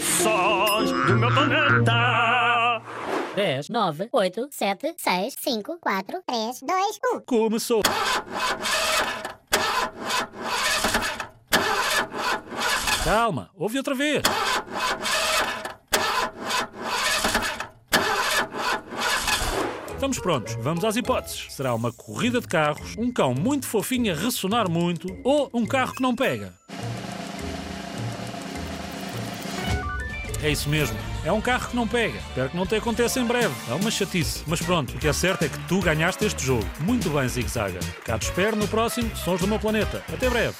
Sons do meu planeta. 10, 9, 8, 7, 6, 5, 4, 3, 2, 1. Começou. Calma, ouve outra vez. Estamos prontos, vamos às hipóteses. Será uma corrida de carros, um cão muito fofinho a ressonar muito ou um carro que não pega? É isso mesmo, é um carro que não pega. Espero que não te aconteça em breve. É uma chatice. Mas pronto, o que é certo é que tu ganhaste este jogo. Muito bem, Zig Zaga. Cá te espero no próximo Sons do Meu Planeta. Até breve.